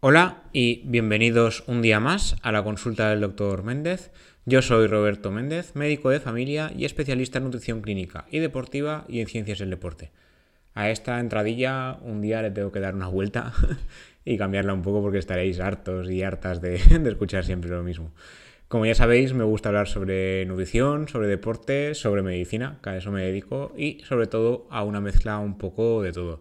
Hola y bienvenidos un día más a la consulta del doctor Méndez. Yo soy Roberto Méndez, médico de familia y especialista en nutrición clínica y deportiva y en ciencias del deporte. A esta entradilla un día le tengo que dar una vuelta y cambiarla un poco porque estaréis hartos y hartas de, de escuchar siempre lo mismo. Como ya sabéis, me gusta hablar sobre nutrición, sobre deporte, sobre medicina, que a eso me dedico, y sobre todo a una mezcla un poco de todo,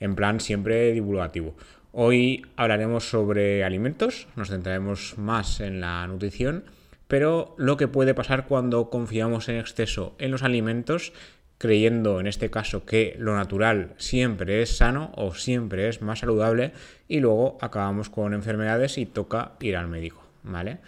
en plan siempre divulgativo. Hoy hablaremos sobre alimentos, nos centraremos más en la nutrición, pero lo que puede pasar cuando confiamos en exceso en los alimentos, creyendo en este caso que lo natural siempre es sano o siempre es más saludable y luego acabamos con enfermedades y toca ir al médico, ¿vale?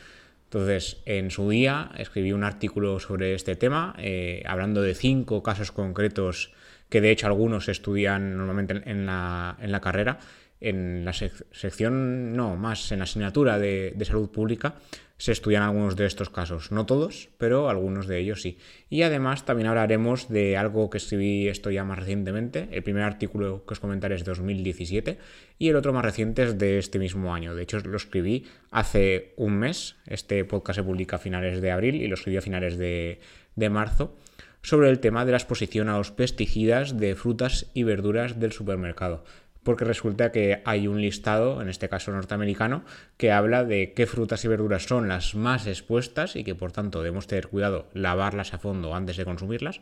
Entonces, en su día escribí un artículo sobre este tema, eh, hablando de cinco casos concretos que de hecho algunos estudian normalmente en la, en la carrera en la sección, no, más en la asignatura de, salud pública, se estudian algunos de estos casos. No todos, pero algunos de ellos sí. Y además también hablaremos de algo que escribí esto ya más recientemente. El primer artículo que os comentaré es de 2017 y el otro más reciente es de este mismo año. De hecho, lo escribí hace un mes. Este podcast se publica a finales de abril y lo escribí a finales de, de marzo sobre el tema de la exposición a los pesticidas de frutas y verduras del supermercado porque resulta que hay un listado, en este caso norteamericano, que habla de qué frutas y verduras son las más expuestas y que por tanto debemos tener cuidado lavarlas a fondo antes de consumirlas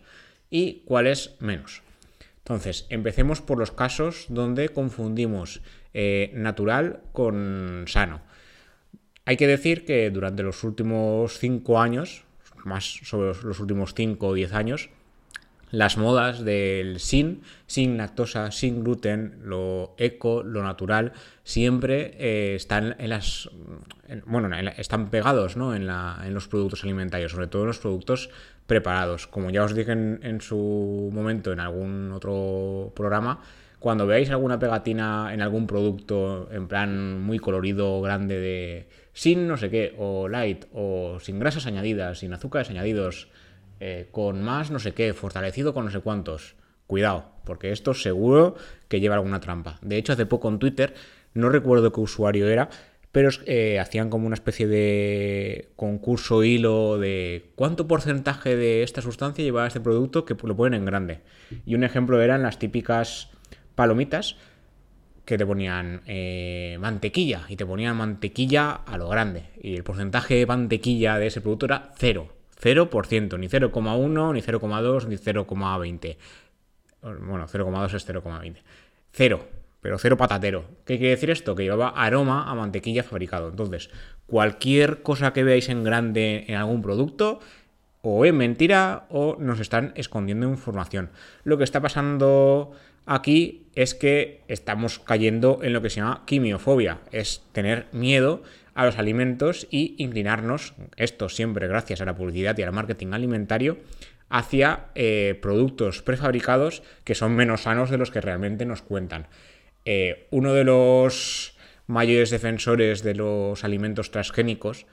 y cuáles menos. Entonces, empecemos por los casos donde confundimos eh, natural con sano. Hay que decir que durante los últimos 5 años, más sobre los últimos 5 o 10 años, las modas del sin, sin lactosa, sin gluten, lo eco, lo natural, siempre eh, están en las. bueno, están pegados ¿no? en, la, en, los productos alimentarios, sobre todo en los productos preparados. Como ya os dije en, su momento en algún otro programa, cuando veáis alguna pegatina en algún producto en plan muy colorido, grande de sin no sé qué, o light, o sin grasas añadidas, sin azúcares añadidos, eh, con más no sé qué, fortalecido con no sé cuántos. Cuidado, porque esto seguro que lleva alguna trampa. De hecho, hace poco en Twitter, no recuerdo qué usuario era, pero eh, hacían como una especie de concurso hilo de cuánto porcentaje de esta sustancia lleva este producto que lo ponen en grande. Y un ejemplo eran las típicas palomitas que te ponían eh, mantequilla y te ponían mantequilla a lo grande. Y el porcentaje de mantequilla de ese producto era cero. 0%, ni 0,1, ni 0,2, ni 0,20. Bueno, 0,2 es 0,20. Cero, pero cero patatero. ¿Qué quiere decir esto? Que llevaba aroma a mantequilla fabricado. Entonces, cualquier cosa que veáis en grande en algún producto, o es mentira o nos están escondiendo información. Lo que está pasando aquí es que estamos cayendo en lo que se llama quimiofobia, es tener miedo a los alimentos y inclinarnos, esto siempre gracias a la publicidad y al marketing alimentario, hacia eh, productos prefabricados que son menos sanos de los que realmente nos cuentan. Eh, uno de los mayores defensores de los alimentos transgénicos,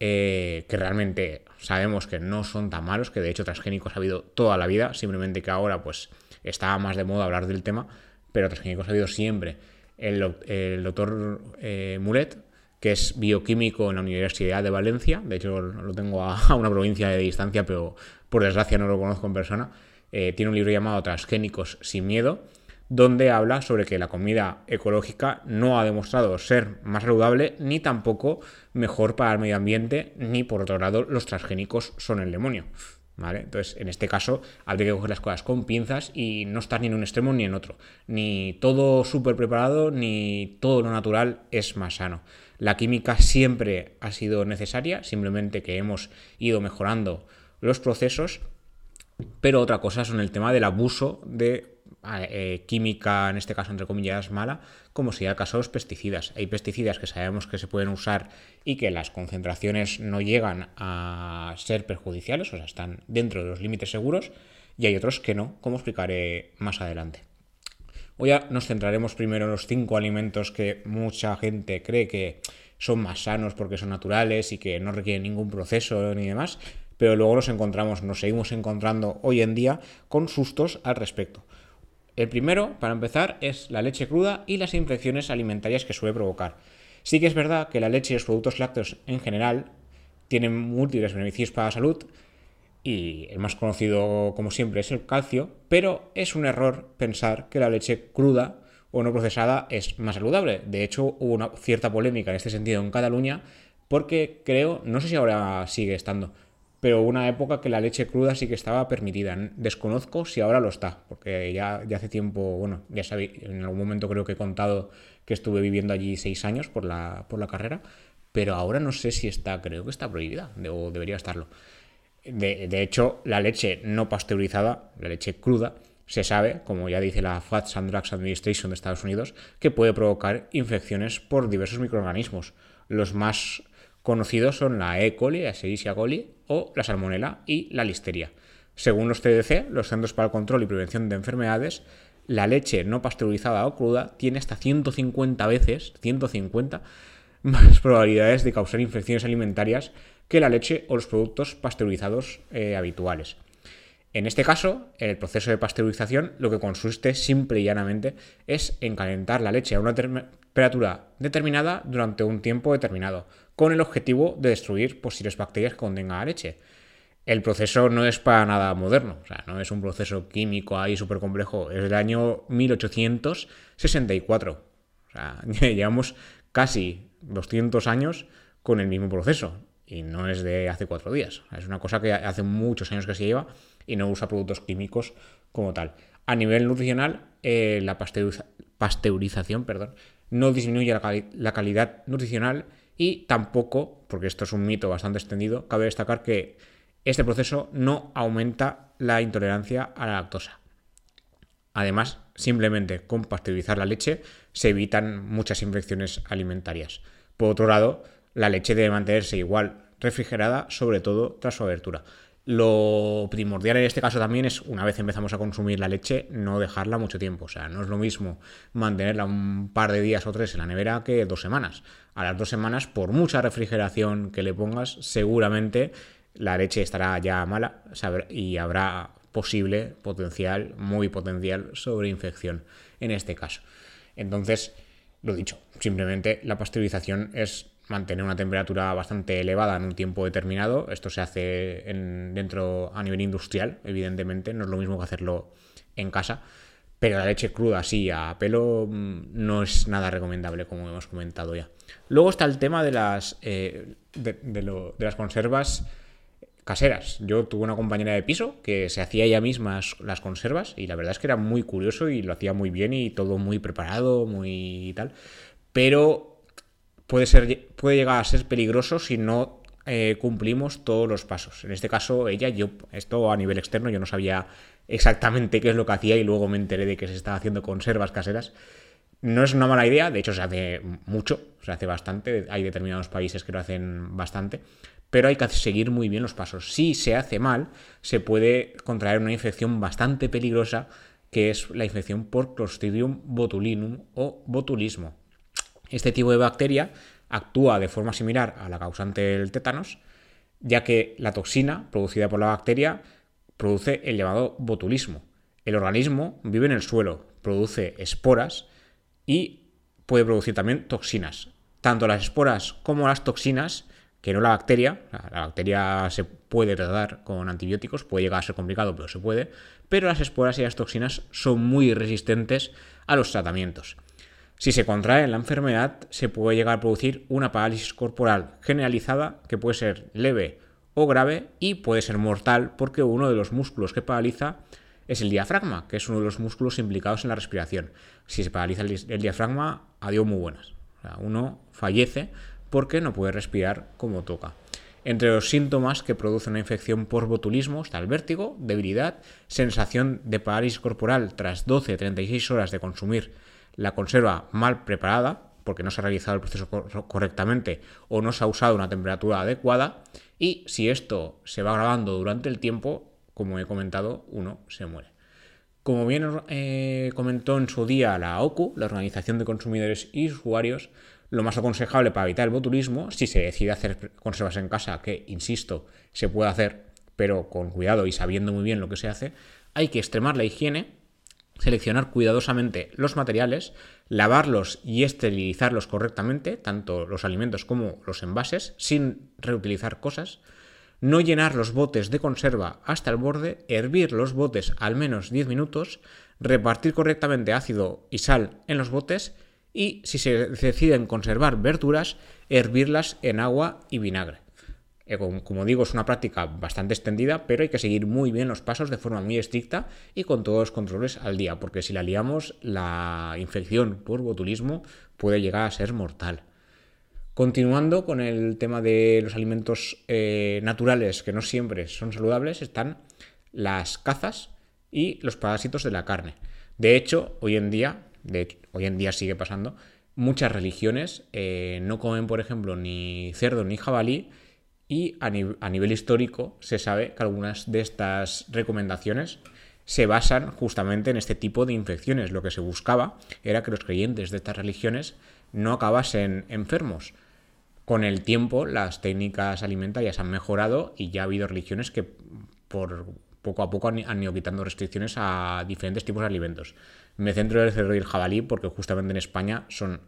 eh, que realmente sabemos que no son tan malos, que de hecho transgénicos ha habido toda la vida, simplemente que ahora pues está más de moda hablar del tema, pero transgénicos ha habido siempre. El, el doctor Mulet, que es bioquímico en la Universidad de Valencia, de hecho lo tengo a, una provincia de distancia, pero por desgracia no lo conozco en persona, eh, tiene un libro llamado Transgénicos sin miedo, donde habla sobre que la comida ecológica no ha demostrado ser más saludable ni tampoco mejor para el medio ambiente, ni por otro lado los transgénicos son el demonio. ¿Vale? Entonces, en este caso, habría que coger las cosas con pinzas y no estar ni en un extremo ni en otro. Ni todo súper preparado, ni todo lo natural es más sano. La química siempre ha sido necesaria, simplemente que hemos ido mejorando los procesos, pero otra cosa son el tema del abuso de eh, química, en este caso entre comillas mala, como sería el caso de los pesticidas. Hay pesticidas que sabemos que se pueden usar y que las concentraciones no llegan a ser perjudiciales, o sea, están dentro de los límites seguros, y hay otros que no, como explicaré más adelante. Hoy ya nos centraremos primero en los cinco alimentos que mucha gente cree que son más sanos porque son naturales y que no requieren ningún proceso ni demás, pero luego nos encontramos, nos seguimos encontrando hoy en día con sustos al respecto. El primero, para empezar, es la leche cruda y las infecciones alimentarias que suele provocar. Sí que es verdad que la leche y los productos lácteos en general tienen múltiples beneficios para la salud y el más conocido como siempre es el calcio, pero es un error pensar que la leche cruda o no procesada es más saludable. De hecho, hubo una cierta polémica en este sentido en Cataluña porque creo, no sé si ahora sigue estando, pero hubo una época que la leche cruda sí que estaba permitida. Desconozco si ahora lo está, porque ya, ya hace tiempo, bueno, ya sabéis, en algún momento creo que he contado que estuve viviendo allí seis años por la, por la carrera, pero ahora no sé si está, creo que está prohibida, o debería estarlo. De, hecho, la leche no pasteurizada, la leche cruda, se sabe, como ya dice la Fats and Drugs Administration de Estados Unidos, que puede provocar infecciones por diversos microorganismos. Los más conocidos son la E. coli, la Escherichia coli o la salmonela y la listeria. Según los CDC, los Centros para el Control y Prevención de Enfermedades, la leche no pasteurizada o cruda tiene hasta 150 veces, 150 más probabilidades de causar infecciones alimentarias que la leche o los productos pasteurizados eh, habituales. En este caso, el proceso de pasteurización lo que consiste simple y llanamente es en calentar la leche a una temperatura determinada durante un tiempo determinado, con el objetivo de destruir posibles bacterias que contengan la leche. El proceso no es para nada moderno, o sea, no es un proceso químico ahí súper complejo, es del año 1864. O sea, llevamos casi 200 años con el mismo proceso y no es de hace cuatro días. Es una cosa que hace muchos años que se lleva y no usa productos químicos como tal. A nivel nutricional, eh, la pasteurización perdón, no disminuye la, calidad nutricional y tampoco, porque esto es un mito bastante extendido, cabe destacar que este proceso no aumenta la intolerancia a la lactosa. Además, simplemente con pasteurizar la leche se evitan muchas infecciones alimentarias. Por otro lado, la leche debe mantenerse igual refrigerada, sobre todo tras su abertura. Lo primordial en este caso también es, una vez empezamos a consumir la leche, no dejarla mucho tiempo. O sea, no es lo mismo mantenerla un par de días o tres en la nevera que dos semanas. A las dos semanas, por mucha refrigeración que le pongas, seguramente la leche estará ya mala y habrá posible, potencial, muy potencial sobreinfección en este caso. Entonces, lo dicho, simplemente la pasteurización es mantener una temperatura bastante elevada en un tiempo determinado. Esto se hace dentro a nivel industrial, evidentemente, no es lo mismo que hacerlo en casa. Pero la leche cruda así a pelo mm, no es nada recomendable, como hemos comentado ya. Luego está el tema de las, eh, de, las conservas caseras. Yo tuve una compañera de piso que se hacía ella misma las conservas y la verdad es que era muy curioso y lo hacía muy bien y todo muy preparado, muy tal. Pero puede, ser, puede llegar a ser peligroso si no eh, cumplimos todos los pasos. En este caso, ella, yo, esto a nivel externo, yo no sabía exactamente qué es lo que hacía y luego me enteré de que se estaba haciendo conservas caseras. No es una mala idea, de hecho se hace mucho, se hace bastante, hay determinados países que lo hacen bastante, pero hay que seguir muy bien los pasos. Si se hace mal, se puede contraer una infección bastante peligrosa que es la infección por Clostridium botulinum o botulismo. Este tipo de bacteria actúa de forma similar a la causante del tétanos, ya que la toxina producida por la bacteria produce el llamado botulismo. El organismo vive en el suelo, produce esporas y puede producir también toxinas. Tanto las esporas como las toxinas, que no la bacteria, la bacteria se puede tratar con antibióticos, puede llegar a ser complicado, pero se puede, pero las esporas y las toxinas son muy resistentes a los tratamientos. Si se contrae la enfermedad, se puede llegar a producir una parálisis corporal generalizada que puede ser leve o grave y puede ser mortal porque uno de los músculos que paraliza es el diafragma, que es uno de los músculos implicados en la respiración. Si se paraliza el, diafragma, adiós muy buenas. uno fallece porque no puede respirar como toca. Entre los síntomas que produce una infección por botulismo está el vértigo, debilidad, sensación de parálisis corporal tras 12-36 horas de consumir la conserva mal preparada, porque no se ha realizado el proceso correctamente o no se ha usado una temperatura adecuada, y si esto se va grabando durante el tiempo, como he comentado, uno se muere. Como bien eh, comentó en su día la OCU, la Organización de Consumidores y Usuarios, lo más aconsejable para evitar el botulismo, si se decide hacer conservas en casa, que, insisto, se puede hacer, pero con cuidado y sabiendo muy bien lo que se hace, hay que extremar la higiene, seleccionar cuidadosamente los materiales, lavarlos y esterilizarlos correctamente, tanto los alimentos como los envases, sin reutilizar cosas, no llenar los botes de conserva hasta el borde, hervir los botes al menos 10 minutos, repartir correctamente ácido y sal en los botes y, si se deciden conservar verduras, hervirlas en agua y vinagre. Eh, como digo, es una práctica bastante extendida, pero hay que seguir muy bien los pasos de forma muy estricta y con todos los controles al día, porque si la liamos, la infección por botulismo puede llegar a ser mortal. Continuando con el tema de los alimentos eh, naturales que no siempre son saludables, están las cazas y los parásitos de la carne. De hecho, hoy en día, hoy en día sigue pasando, muchas religiones eh, no comen, por ejemplo, ni cerdo ni jabalí, y a, nivel histórico se sabe que algunas de estas recomendaciones se basan justamente en este tipo de infecciones. Lo que se buscaba era que los creyentes de estas religiones no acabasen enfermos. Con el tiempo las técnicas alimentarias han mejorado y ya ha habido religiones que por poco a poco han, ido quitando restricciones a diferentes tipos de alimentos. Me centro en el cerdo y el jabalí porque justamente en España son,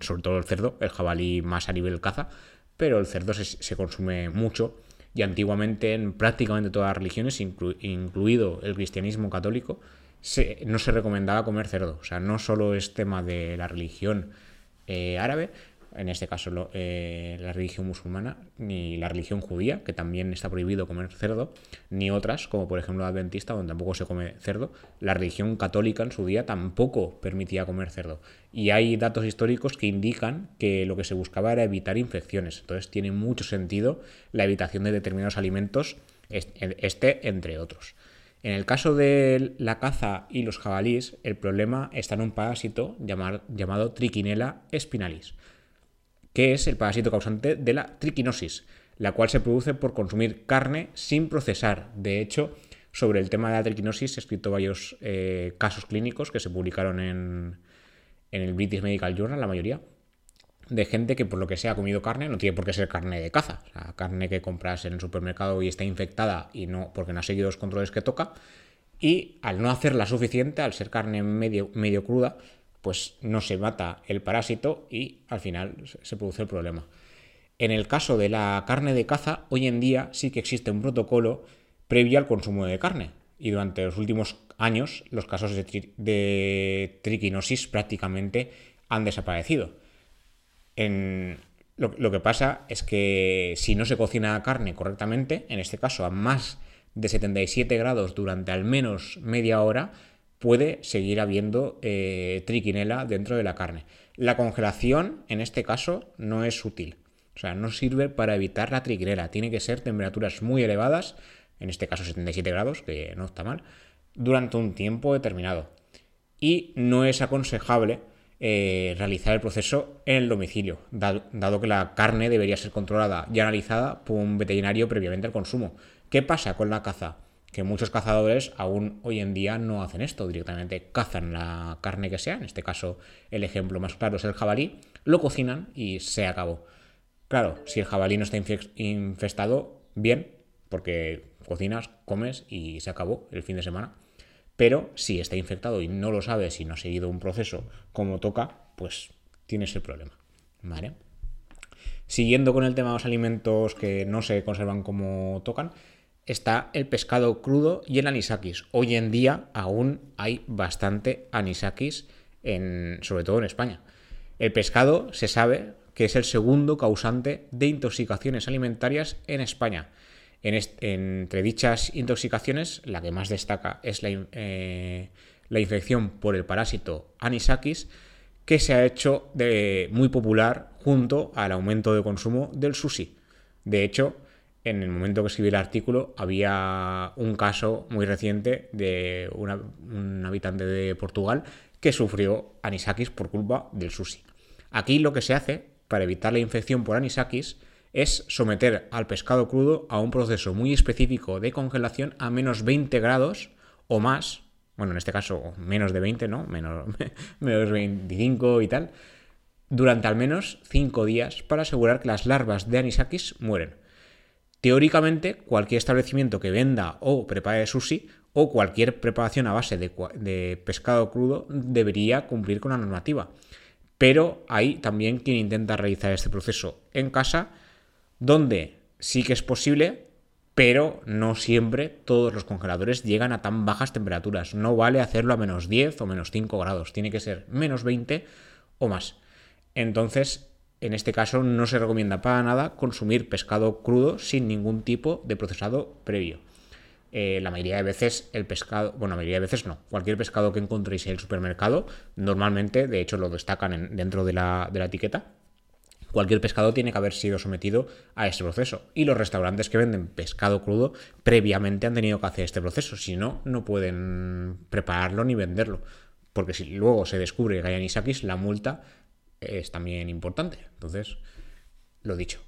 sobre todo el cerdo, el jabalí más a nivel caza, pero el cerdo se, consume mucho y antiguamente en prácticamente todas las religiones, incluido el cristianismo católico, no se recomendaba comer cerdo. O sea, no solo es tema de la religión eh, árabe, en este caso eh, la religión musulmana, ni la religión judía, que también está prohibido comer cerdo, ni otras, como por ejemplo la adventista, donde tampoco se come cerdo. La religión católica en su día tampoco permitía comer cerdo. Y hay datos históricos que indican que lo que se buscaba era evitar infecciones. Entonces tiene mucho sentido la evitación de determinados alimentos, este entre otros. En el caso de la caza y los jabalíes, el problema está en un parásito llamado Trichinella spinalis que es el parásito causante de la triquinosis, la cual se produce por consumir carne sin procesar. De hecho, sobre el tema de la triquinosis he escrito varios eh, casos clínicos que se publicaron en, el British Medical Journal, la mayoría, de gente que por lo que sea ha comido carne, no tiene por qué ser carne de caza, o sea, carne que compras en el supermercado y está infectada y no porque no ha seguido los controles que toca, y al no hacerla suficiente, al ser carne medio, medio cruda, pues no se mata el parásito y al final se produce el problema. En el caso de la carne de caza, hoy en día sí que existe un protocolo previo al consumo de carne. Y durante los últimos años los casos de, triquinosis prácticamente han desaparecido. lo, lo, que pasa es que si no se cocina carne correctamente, en este caso a más de 77 grados durante al menos media hora, puede seguir habiendo eh, triquinela dentro de la carne. La congelación, en este caso, no es útil. O sea, no sirve para evitar la triquinela. Tiene que ser temperaturas muy elevadas, en este caso 77 grados, que no está mal, durante un tiempo determinado. Y no es aconsejable eh, realizar el proceso en el domicilio, dado, que la carne debería ser controlada y analizada por un veterinario previamente al consumo. ¿Qué pasa con la caza? Que muchos cazadores aún hoy en día no hacen esto, directamente cazan la carne que sea, en este caso el ejemplo más claro es el jabalí, lo cocinan y se acabó. Claro, si el jabalí no está infestado, bien, porque cocinas, comes y se acabó el fin de semana. Pero si está infectado y no lo sabes y no ha seguido un proceso como toca, pues tienes el problema. ¿Vale? Siguiendo con el tema de los alimentos que no se conservan como tocan, está el pescado crudo y el anisakis. Hoy en día aún hay bastante anisakis, en, sobre todo en España. El pescado se sabe que es el segundo causante de intoxicaciones alimentarias en España. entre dichas intoxicaciones, la que más destaca es la, eh, la, infección por el parásito anisakis, que se ha hecho muy popular junto al aumento de consumo del sushi. De hecho, en el momento que escribí el artículo había un caso muy reciente de un habitante de Portugal que sufrió anisakis por culpa del sushi. Aquí lo que se hace para evitar la infección por anisakis es someter al pescado crudo a un proceso muy específico de congelación a menos 20 grados o más, bueno, en este caso menos de 20, ¿no? Menos, menos 25 y tal, durante al menos 5 días para asegurar que las larvas de anisakis mueren. Teóricamente, cualquier establecimiento que venda o prepare sushi o cualquier preparación a base de, pescado crudo debería cumplir con la normativa. Pero hay también quien intenta realizar este proceso en casa, donde sí que es posible, pero no siempre todos los congeladores llegan a tan bajas temperaturas. No vale hacerlo a menos 10 o menos 5 grados, tiene que ser menos 20 o más. Entonces, en este caso no se recomienda para nada consumir pescado crudo sin ningún tipo de procesado previo. Eh, la mayoría de veces el pescado, bueno, la mayoría de veces no, cualquier pescado que encontréis en el supermercado, normalmente, de hecho lo destacan dentro de la, de la etiqueta, cualquier pescado tiene que haber sido sometido a este proceso. Y los restaurantes que venden pescado crudo previamente han tenido que hacer este proceso, si no, no pueden prepararlo ni venderlo. Porque si luego se descubre que hay anisakis, la multa es también importante. Entonces, lo dicho.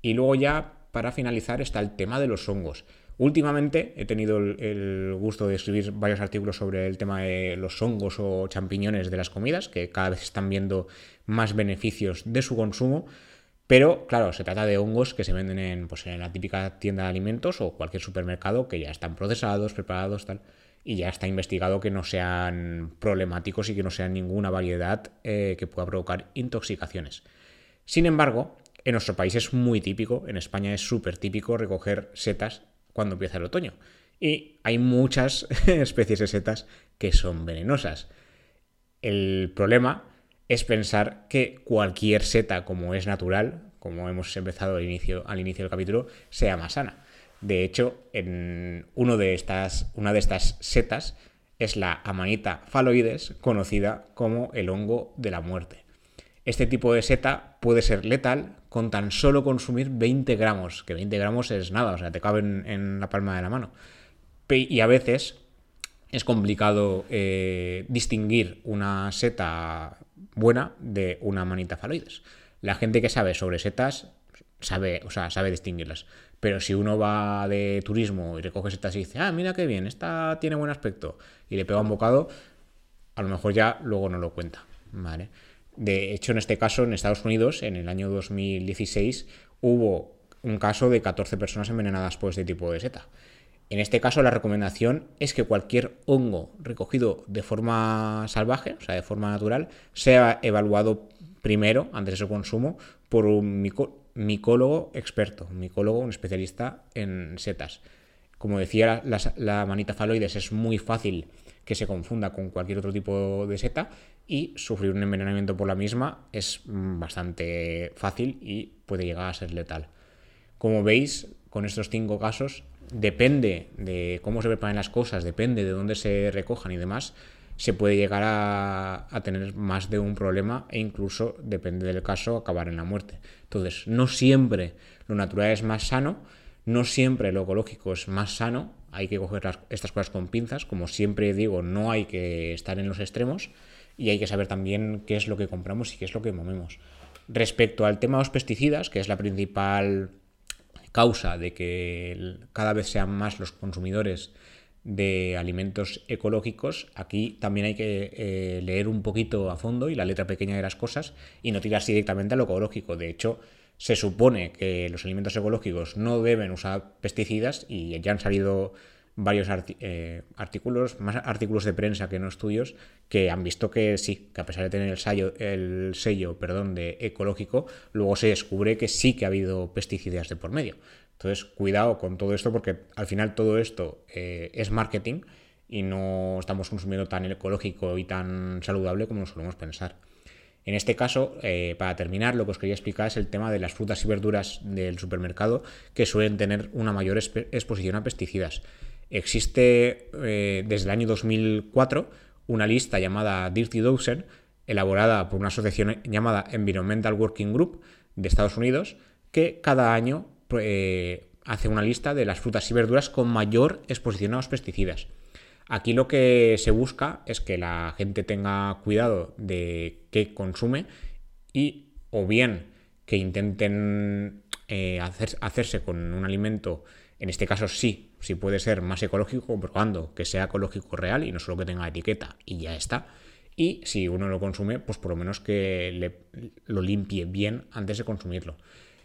Y luego ya, para finalizar, está el tema de los hongos. Últimamente he tenido el, gusto de escribir varios artículos sobre el tema de los hongos o champiñones de las comidas, que cada vez están viendo más beneficios de su consumo. Pero claro, se trata de hongos que se venden en, pues, en la típica tienda de alimentos o cualquier supermercado que ya están procesados, preparados, tal y ya está investigado que no sean problemáticos y que no sean ninguna variedad eh, que pueda provocar intoxicaciones. Sin embargo, en nuestro país es muy típico, en España es súper típico recoger setas cuando empieza el otoño. Y hay muchas especies de setas que son venenosas. El problema es pensar que cualquier seta, como es natural, como hemos empezado al inicio, al inicio del capítulo, sea más sana. De hecho, en de estas, una de estas setas es la Amanita phalloides, conocida como el hongo de la muerte. Este tipo de seta puede ser letal con tan solo consumir 20 gramos, que 20 gramos es nada, o sea, te caben en la palma de la mano. Y a veces es complicado eh, distinguir una seta buena de una manita faloides. La gente que sabe sobre setas sabe, o sea, sabe distinguirlas. Pero si uno va de turismo y recoge setas y dice, ah, mira qué bien, esta tiene buen aspecto, y le pega un bocado, a lo mejor ya luego no lo cuenta. ¿vale? De hecho, en este caso, en Estados Unidos, en el año 2016, hubo un caso de 14 personas envenenadas por este tipo de seta. En este caso, la recomendación es que cualquier hongo recogido de forma salvaje, o sea, de forma natural, sea evaluado primero, antes de su consumo, por un micólogo experto, micólogo, un especialista en setas. Como decía, la, manita faloides es muy fácil que se confunda con cualquier otro tipo de seta y sufrir un envenenamiento por la misma es bastante fácil y puede llegar a ser letal. Como veis, con estos cinco casos, depende de cómo se preparan las cosas, depende de dónde se recojan y demás, se puede llegar a, tener más de un problema e incluso, depende del caso, acabar en la muerte. Entonces, no siempre lo natural es más sano, no siempre lo ecológico es más sano, hay que coger estas cosas con pinzas, como siempre digo, no hay que estar en los extremos y hay que saber también qué es lo que compramos y qué es lo que movemos. Respecto al tema de los pesticidas, que es la principal causa de que cada vez sean más los consumidores de alimentos ecológicos, aquí también hay que eh, leer un poquito a fondo y la letra pequeña de las cosas y no tirarse directamente a lo ecológico. De hecho, se supone que los alimentos ecológicos no deben usar pesticidas y ya han salido varios eh, artículos, más artículos de prensa que no estudios, que han visto que sí, que a pesar de tener el sello, el sello perdón, de ecológico, luego se descubre que sí que ha habido pesticidas de por medio. Entonces, cuidado con todo esto porque al final todo esto eh, es marketing y no estamos consumiendo tan ecológico y tan saludable como nos solemos pensar. En este caso, eh, para terminar, lo que os quería explicar es el tema de las frutas y verduras del supermercado que suelen tener una mayor exposición a pesticidas. Existe eh, desde el año 2004 una lista llamada Dirty Dozen, elaborada por una asociación llamada Environmental Working Group de Estados Unidos, que cada año eh, hace una lista de las frutas y verduras con mayor exposición a los pesticidas. Aquí lo que se busca es que la gente tenga cuidado de qué consume y o bien que intenten eh, hacerse con un alimento, en este caso sí, si puede ser más ecológico, probando que sea ecológico real y no solo que tenga etiqueta y ya está. Y si uno lo consume, pues por lo menos que lo limpie bien antes de consumirlo.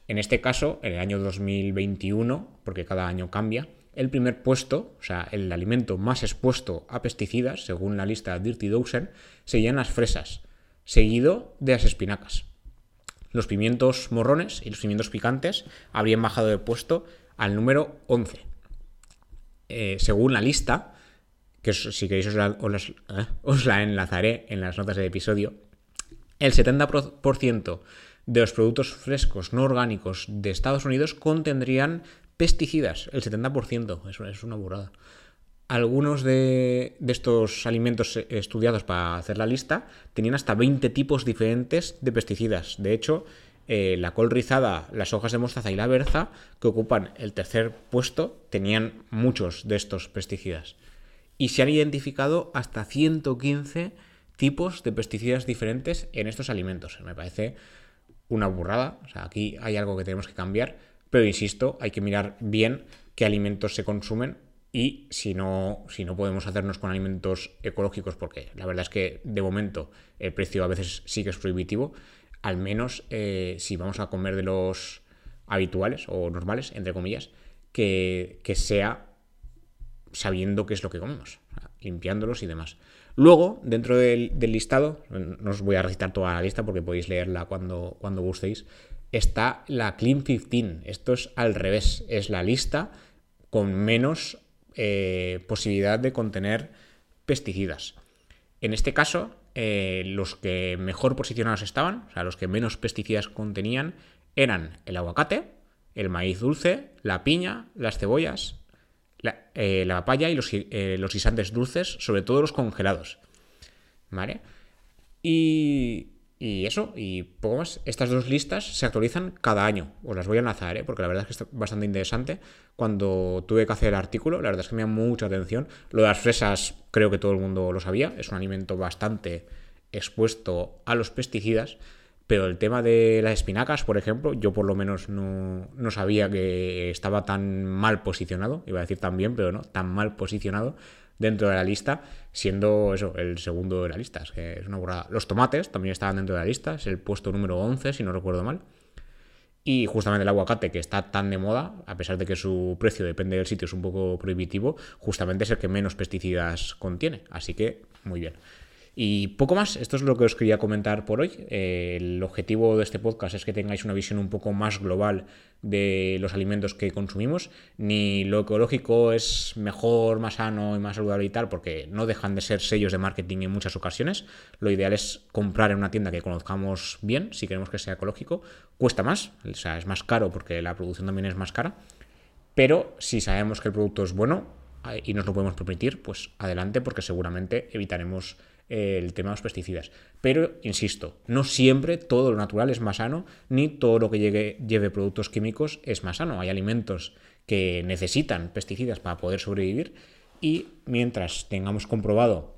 En este caso, en el año 2021, porque cada año cambia, el primer puesto, o sea, el alimento más expuesto a pesticidas, según la lista Dirty Dozen, serían las fresas, seguido de las espinacas. Los pimientos morrones y los pimientos picantes habrían bajado de puesto al número 11. Eh, según la lista, que si queréis eh, os la, enlazaré en las notas del episodio, el 70% de los productos frescos no orgánicos de Estados Unidos contendrían pesticidas, el 70%, eso es una burrada. Algunos de, estos alimentos estudiados para hacer la lista tenían hasta 20 tipos diferentes de pesticidas. De hecho, eh, la col rizada, las hojas de mostaza y la berza, que ocupan el tercer puesto, tenían muchos de estos pesticidas. Y se han identificado hasta 115 tipos de pesticidas diferentes en estos alimentos. Me parece una burrada. O sea, aquí hay algo que tenemos que cambiar. Pero insisto, hay que mirar bien qué alimentos se consumen y si no, si no podemos hacernos con alimentos ecológicos, porque la verdad es que de momento el precio a veces sí que es prohibitivo, al menos eh, si vamos a comer de los habituales o normales, entre comillas, que, sea sabiendo qué es lo que comemos, limpiándolos y demás. Luego, dentro del, listado, no os voy a recitar toda la lista porque podéis leerla cuando, cuando gustéis, está la Clean 15. Esto es al revés, es la lista con menos eh, posibilidad de contener pesticidas. En este caso, eh, los que mejor posicionados estaban, o sea, los que menos pesticidas contenían, eran el aguacate, el maíz dulce, la piña, las cebollas, la, eh, papaya y los, los guisantes dulces, sobre todo los congelados. ¿Vale? Y, y eso, y poco más. Estas dos listas se actualizan cada año. Os las voy a enlazar, ¿eh? porque la verdad es que es bastante interesante. Cuando tuve que hacer el artículo, la verdad es que me da mucha atención. Lo de las fresas, creo que todo el mundo lo sabía. Es un alimento bastante expuesto a los pesticidas. Pero el tema de las espinacas, por ejemplo, yo por lo menos no, no sabía que estaba tan mal posicionado. Iba a decir tan bien, pero no, tan mal posicionado dentro de la lista, siendo eso, el segundo de la lista. Es es una burrada. Los tomates también estaban dentro de la lista, es el puesto número 11, si no recuerdo mal. Y justamente el aguacate, que está tan de moda, a pesar de que su precio depende del sitio, es un poco prohibitivo, justamente es el que menos pesticidas contiene. Así que, muy bien. Y poco más, esto es lo que os quería comentar por hoy. Eh, el objetivo de este podcast es que tengáis una visión un poco más global de los alimentos que consumimos. Ni lo ecológico es mejor, más sano y más saludable y tal, porque no dejan de ser sellos de marketing en muchas ocasiones. Lo ideal es comprar en una tienda que conozcamos bien, si queremos que sea ecológico. Cuesta más, o sea, es más caro porque la producción también es más cara. Pero si sabemos que el producto es bueno eh, y nos lo podemos permitir, pues adelante porque seguramente evitaremos el tema de los pesticidas. Pero, insisto, no siempre todo lo natural es más sano, ni todo lo que lleve productos químicos es más sano. Hay alimentos que necesitan pesticidas para poder sobrevivir y mientras tengamos comprobado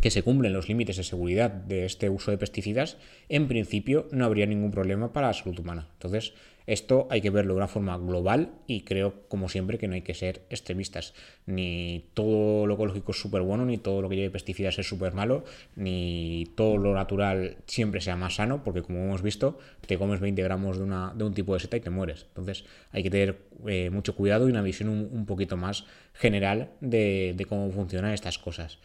que se cumplen los límites de seguridad de este uso de pesticidas, en principio no habría ningún problema para la salud humana. Entonces, esto hay que verlo de una forma global y creo, como siempre, que no hay que ser extremistas. Ni todo lo ecológico es súper bueno, ni todo lo que lleve pesticidas es súper malo, ni todo lo natural siempre sea más sano, porque como hemos visto, te comes 20 gramos de, una, de un tipo de seta y te mueres. Entonces hay que tener eh, mucho cuidado y una visión un, poquito más general de, de cómo funcionan estas cosas.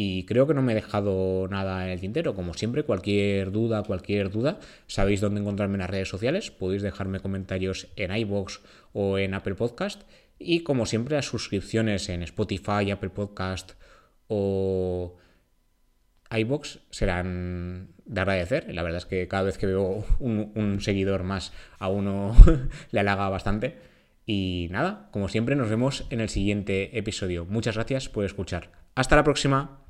Y creo que no me he dejado nada en el tintero. Como siempre, cualquier duda, cualquier duda, sabéis dónde encontrarme en las redes sociales. Podéis dejarme comentarios en iBox o en Apple Podcast. Y como siempre, las suscripciones en Spotify, Apple Podcast o iBox serán de agradecer. La verdad es que cada vez que veo un, un seguidor más a uno le halaga bastante. Y nada, como siempre, nos vemos en el siguiente episodio. Muchas gracias por escuchar. Hasta la próxima.